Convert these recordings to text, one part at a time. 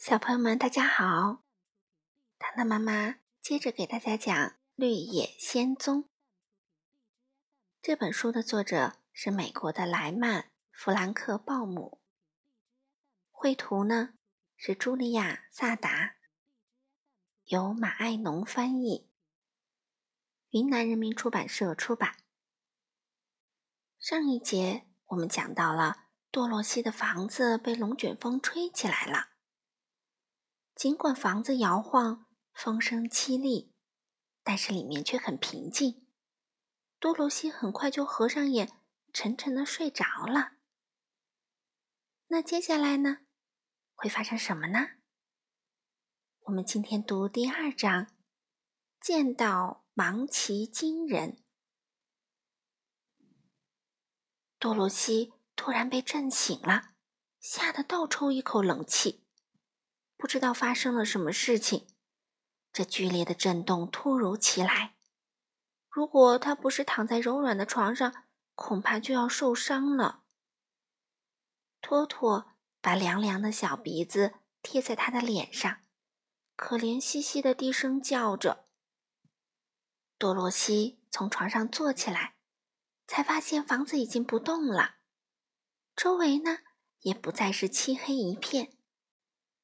小朋友们，大家好！糖糖妈妈接着给大家讲《绿野仙踪》这本书的作者是美国的莱曼·弗兰克·鲍姆，绘图呢是茱莉亚·萨达，由马爱农翻译，云南人民出版社出版。上一节我们讲到了多罗西的房子被龙卷风吹起来了。尽管房子摇晃，风声凄厉，但是里面却很平静。多罗西很快就合上眼，沉沉的睡着了。那接下来呢？会发生什么呢？我们今天读第二章，见到芒奇金人。多罗西突然被震醒了，吓得倒抽一口冷气。不知道发生了什么事情，这剧烈的震动突如其来。如果他不是躺在柔软的床上，恐怕就要受伤了。托托把凉凉的小鼻子贴在他的脸上，可怜兮兮的低声叫着。多罗西从床上坐起来，才发现房子已经不动了，周围呢也不再是漆黑一片。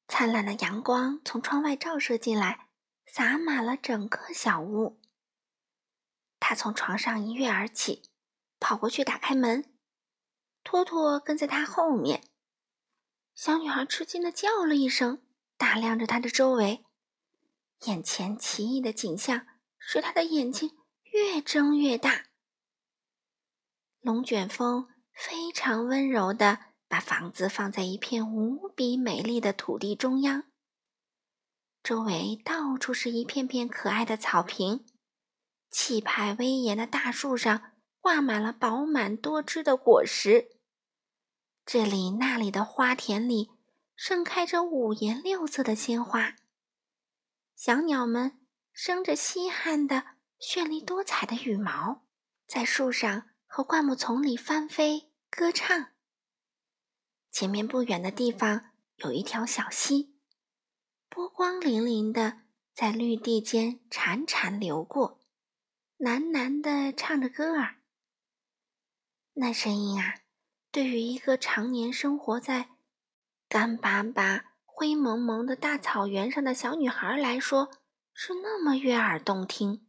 灿烂的阳光从窗外照射进来，洒满了整个小屋。他从床上一跃而起，跑过去打开门。托托跟在他后面。小女孩吃惊的叫了一声，打量着他的周围。眼前奇异的景象使她的眼睛越睁越大。龙卷风非常温柔的。把房子放在一片无比美丽的土地中央，周围到处是一片片可爱的草坪，气派威严的大树上挂满了饱满多汁的果实。这里那里的花田里盛开着五颜六色的鲜花，小鸟们生着稀罕的绚丽多彩的羽毛，在树上和灌木丛里翻飞歌唱。前面不远的地方有一条小溪，波光粼粼的在绿地间潺潺流过，喃喃的唱着歌儿。那声音啊，对于一个常年生活在干巴巴、灰蒙蒙的大草原上的小女孩来说，是那么悦耳动听。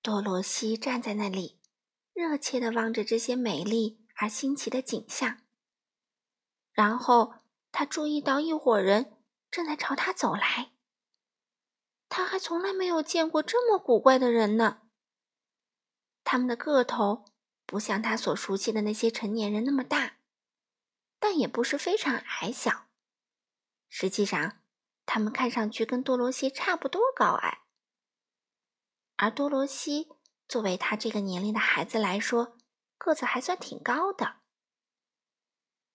多罗西站在那里，热切的望着这些美丽而新奇的景象。然后他注意到一伙人正在朝他走来。他还从来没有见过这么古怪的人呢。他们的个头不像他所熟悉的那些成年人那么大，但也不是非常矮小。实际上，他们看上去跟多罗西差不多高矮。而多罗西作为他这个年龄的孩子来说，个子还算挺高的。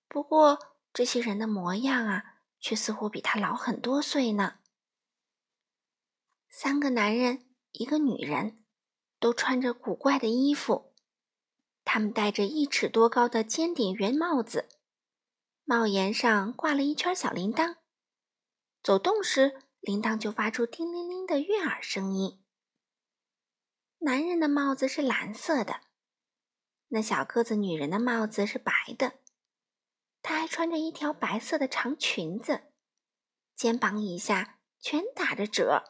不过，这些人的模样啊，却似乎比他老很多岁呢。三个男人，一个女人，都穿着古怪的衣服。他们戴着一尺多高的尖顶圆帽子，帽檐上挂了一圈小铃铛。走动时，铃铛就发出叮铃铃的悦耳声音。男人的帽子是蓝色的，那小个子女人的帽子是白的。她还穿着一条白色的长裙子，肩膀以下全打着褶，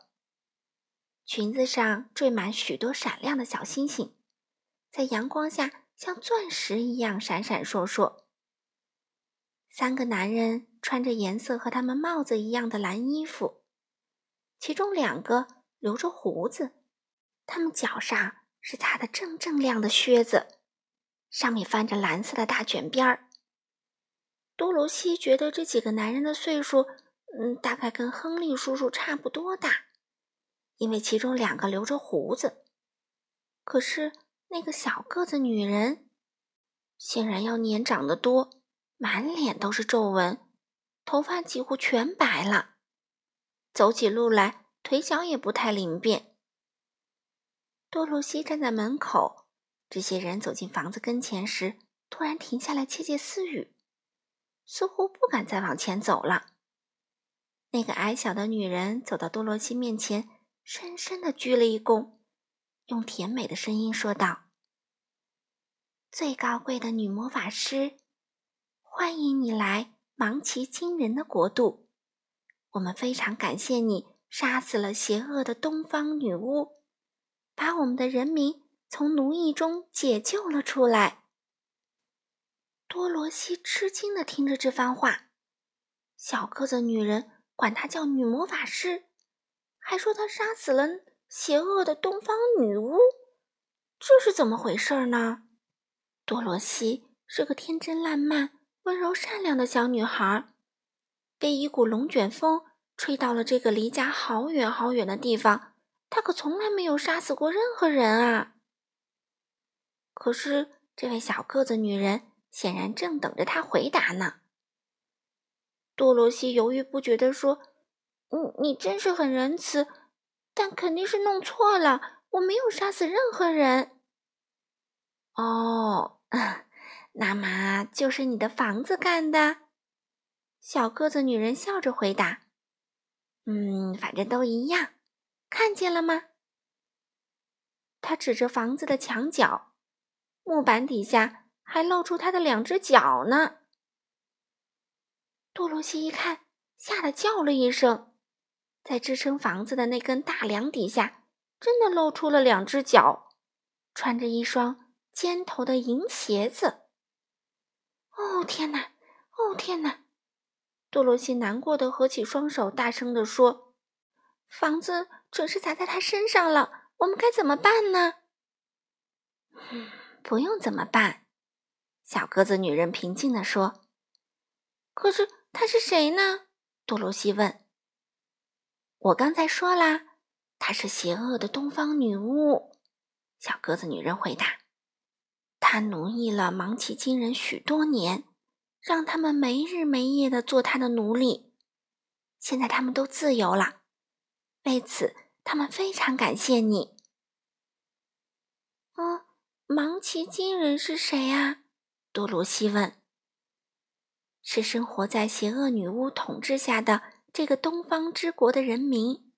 裙子上缀满许多闪亮的小星星，在阳光下像钻石一样闪闪烁烁。三个男人穿着颜色和他们帽子一样的蓝衣服，其中两个留着胡子，他们脚上是擦得锃锃亮的靴子，上面翻着蓝色的大卷边儿。多罗西觉得这几个男人的岁数，嗯，大概跟亨利叔叔差不多大，因为其中两个留着胡子。可是那个小个子女人，显然要年长得多，满脸都是皱纹，头发几乎全白了，走起路来腿脚也不太灵便。多罗西站在门口，这些人走进房子跟前时，突然停下来窃窃私语。似乎不敢再往前走了。那个矮小的女人走到多罗西面前，深深的鞠了一躬，用甜美的声音说道：“最高贵的女魔法师，欢迎你来芒奇惊人的国度。我们非常感谢你杀死了邪恶的东方女巫，把我们的人民从奴役中解救了出来。”多罗西吃惊的听着这番话，小个子女人。管她叫女魔法师，还说她杀死了邪恶的东方女巫，这是怎么回事呢？多罗西是个天真烂漫、温柔善良的小女孩，被一股龙卷风吹到了这个离家好远好远的地方。她可从来没有杀死过任何人啊！可是这位小个子女人显然正等着他回答呢。多罗西犹豫不决地说：“嗯，你真是很仁慈，但肯定是弄错了。我没有杀死任何人。”哦，那么就是你的房子干的？小个子女人笑着回答：“嗯，反正都一样。看见了吗？”他指着房子的墙角，木板底下还露出他的两只脚呢。多罗西一看，吓得叫了一声，在支撑房子的那根大梁底下，真的露出了两只脚，穿着一双尖头的银鞋子。哦天哪！哦天哪！多罗西难过的合起双手，大声地说：“房子准是砸在他身上了，我们该怎么办呢？”“，不用怎么办。”小个子女人平静地说。“可是。”她是谁呢？多罗西问。我刚才说啦，她是邪恶的东方女巫。小个子女人回答。她奴役了芒奇金人许多年，让他们没日没夜的做她的奴隶。现在他们都自由了，为此他们非常感谢你。哦，芒奇金人是谁呀？多罗西问。是生活在邪恶女巫统治下的这个东方之国的人民。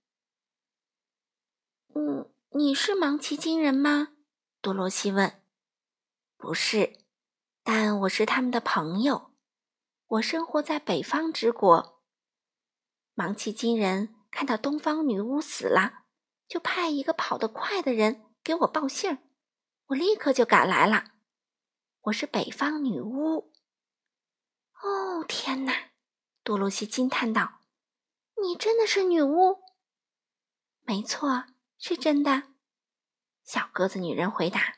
嗯，你是芒奇金人吗？多罗西问。不是，但我是他们的朋友。我生活在北方之国。芒奇金人看到东方女巫死了，就派一个跑得快的人给我报信儿，我立刻就赶来了。我是北方女巫。哦天哪！多罗西惊叹道：“你真的是女巫？”“没错，是真的。”小个子女人回答。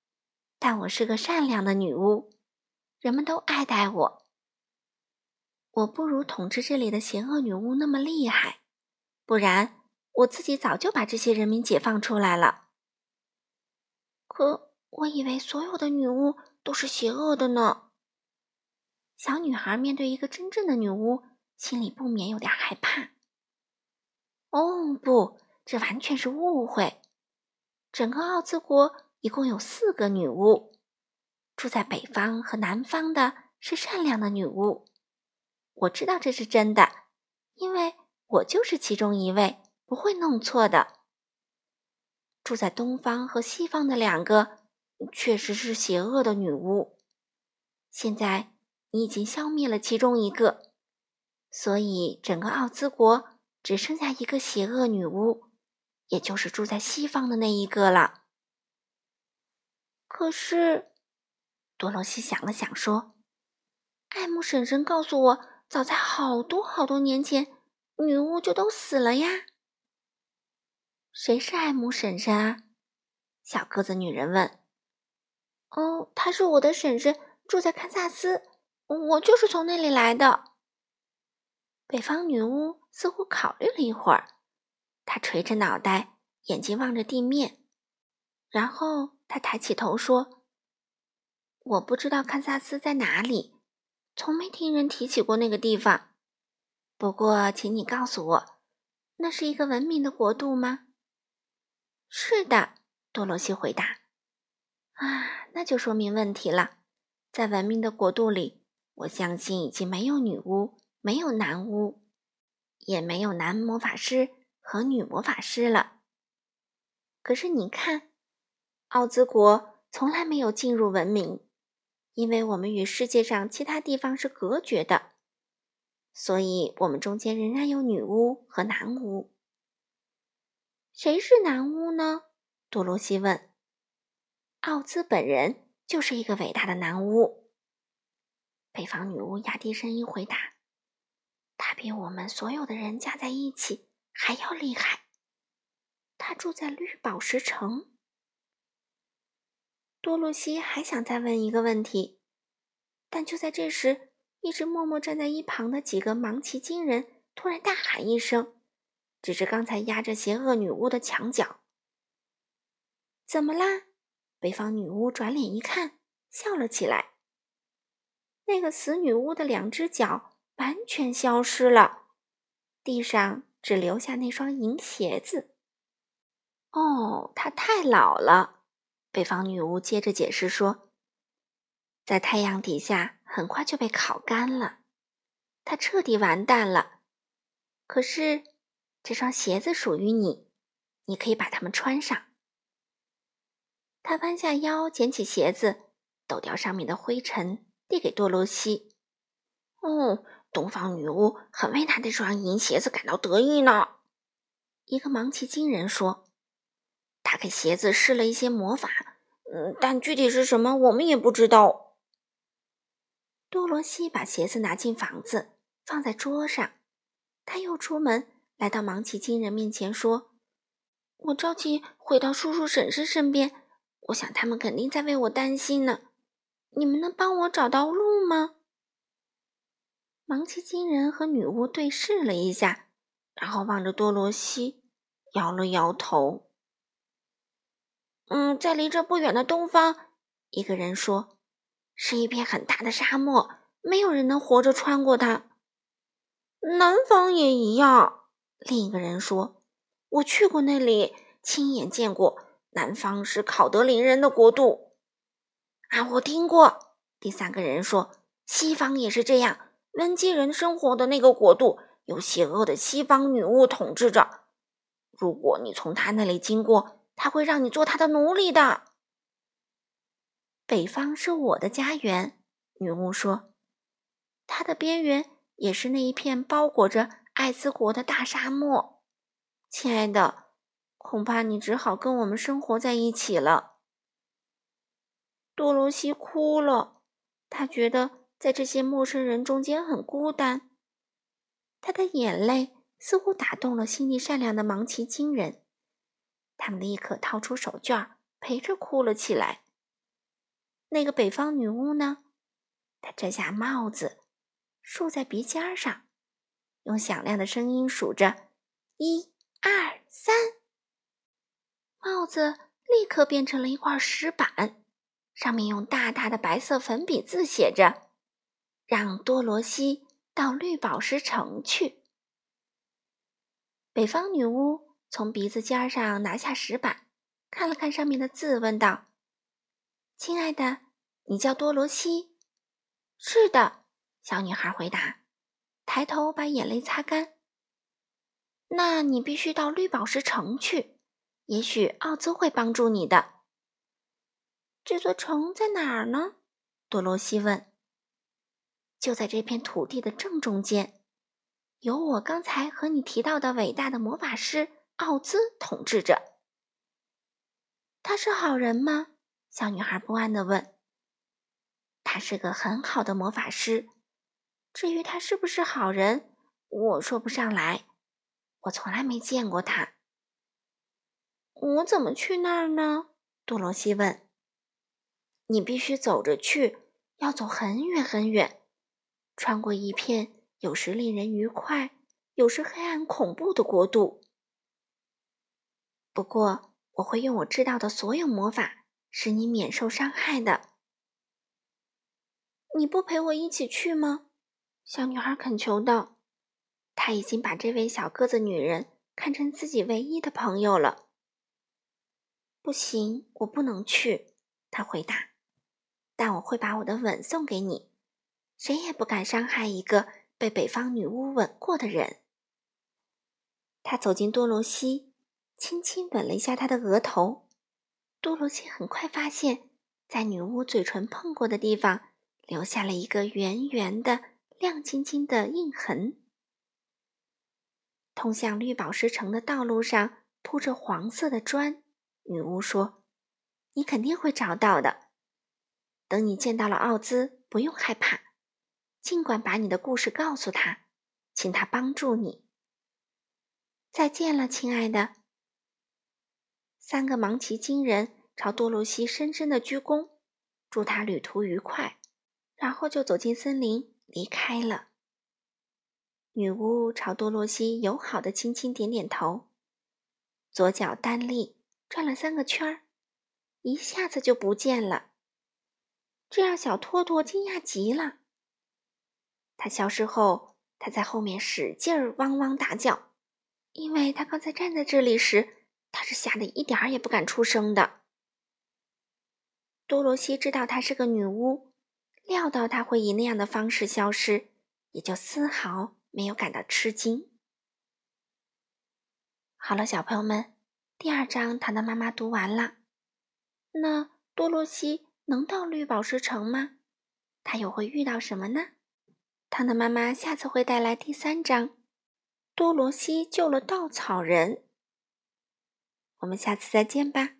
“但我是个善良的女巫，人们都爱戴我。我不如统治这里的邪恶女巫那么厉害，不然我自己早就把这些人民解放出来了。可我以为所有的女巫都是邪恶的呢。”小女孩面对一个真正的女巫，心里不免有点害怕。哦，不，这完全是误会。整个奥兹国一共有四个女巫，住在北方和南方的是善良的女巫。我知道这是真的，因为我就是其中一位，不会弄错的。住在东方和西方的两个，确实是邪恶的女巫。现在。你已经消灭了其中一个，所以整个奥兹国只剩下一个邪恶女巫，也就是住在西方的那一个了。可是，多罗西想了想说：“艾姆婶婶告诉我，早在好多好多年前，女巫就都死了呀。”谁是艾姆婶婶啊？小个子女人问。“哦，她是我的婶婶，住在堪萨斯。”我就是从那里来的。北方女巫似乎考虑了一会儿，她垂着脑袋，眼睛望着地面，然后她抬起头说：“我不知道堪萨斯在哪里，从没听人提起过那个地方。不过，请你告诉我，那是一个文明的国度吗？”“是的。”多罗西回答。“啊，那就说明问题了，在文明的国度里。”我相信已经没有女巫，没有男巫，也没有男魔法师和女魔法师了。可是你看，奥兹国从来没有进入文明，因为我们与世界上其他地方是隔绝的，所以我们中间仍然有女巫和男巫。谁是男巫呢？多罗西问。奥兹本人就是一个伟大的男巫。北方女巫压低声音回答：“他比我们所有的人加在一起还要厉害。他住在绿宝石城。”多罗西还想再问一个问题，但就在这时，一直默默站在一旁的几个芒奇金人突然大喊一声。指着刚才压着邪恶女巫的墙角，怎么啦？北方女巫转脸一看，笑了起来。那个死女巫的两只脚完全消失了，地上只留下那双银鞋子。哦，她太老了。北方女巫接着解释说，在太阳底下很快就被烤干了，她彻底完蛋了。可是。这双鞋子属于你，你可以把它们穿上。他弯下腰捡起鞋子，抖掉上面的灰尘，递给多罗西。哦，东方女巫很为她这双银鞋子感到得意呢。一个芒奇金人说：“他给鞋子施了一些魔法，嗯，但具体是什么，我们也不知道。”多罗西把鞋子拿进房子，放在桌上。他又出门。来到芒奇金人面前说：“我着急回到叔叔婶婶身边，我想他们肯定在为我担心呢。你们能帮我找到路吗？”芒奇金人和女巫对视了一下，然后望着多罗西，摇了摇头。“嗯，在离这不远的东方，一个人说，是一片很大的沙漠，没有人能活着穿过它。南方也一样。”另一个人说：“我去过那里，亲眼见过。南方是考德林人的国度。”啊，我听过。第三个人说：“西方也是这样，温基人生活的那个国度，由邪恶的西方女巫统治着。如果你从他那里经过，他会让你做他的奴隶的。”北方是我的家园，女巫说。它的边缘也是那一片包裹着。艾斯国的大沙漠，亲爱的，恐怕你只好跟我们生活在一起了。多罗西哭了，他觉得在这些陌生人中间很孤单。他的眼泪似乎打动了心地善良的芒奇金人，他们立刻掏出手绢陪着哭了起来。那个北方女巫呢？她摘下帽子，竖在鼻尖上。用响亮的声音数着：“一、二、三。”帽子立刻变成了一块石板，上面用大大的白色粉笔字写着：“让多罗西到绿宝石城去。”北方女巫从鼻子尖上拿下石板，看了看上面的字，问道：“亲爱的，你叫多罗西？”“是的。”小女孩回答。抬头把眼泪擦干。那你必须到绿宝石城去，也许奥兹会帮助你的。这座城在哪儿呢？多罗西问。就在这片土地的正中间，由我刚才和你提到的伟大的魔法师奥兹统治着。他是好人吗？小女孩不安地问。他是个很好的魔法师。至于他是不是好人，我说不上来。我从来没见过他。我怎么去那儿呢？多罗西问。你必须走着去，要走很远很远，穿过一片有时令人愉快、有时黑暗恐怖的国度。不过，我会用我知道的所有魔法，使你免受伤害的。你不陪我一起去吗？小女孩恳求道：“她已经把这位小个子女人看成自己唯一的朋友了。”“不行，我不能去。”她回答。“但我会把我的吻送给你。谁也不敢伤害一个被北方女巫吻过的人。”他走进多罗西，轻轻吻了一下她的额头。多罗西很快发现，在女巫嘴唇碰过的地方，留下了一个圆圆的、亮晶晶的印痕。通向绿宝石城的道路上铺着黄色的砖。女巫说：“你肯定会找到的。等你见到了奥兹，不用害怕，尽管把你的故事告诉他，请他帮助你。”再见了，亲爱的。三个芒奇金人朝多萝西深深的鞠躬，祝他旅途愉快，然后就走进森林离开了。女巫朝多萝西友好的轻轻点点头，左脚单立。转了三个圈儿，一下子就不见了，这让小托托惊讶极了。他消失后，他在后面使劲儿汪汪大叫，因为他刚才站在这里时，他是吓得一点儿也不敢出声的。多罗西知道她是个女巫，料到她会以那样的方式消失，也就丝毫没有感到吃惊。好了，小朋友们。第二章，糖糖妈妈读完了。那多罗西能到绿宝石城吗？他又会遇到什么呢？糖糖妈妈下次会带来第三章。多罗西救了稻草人。我们下次再见吧。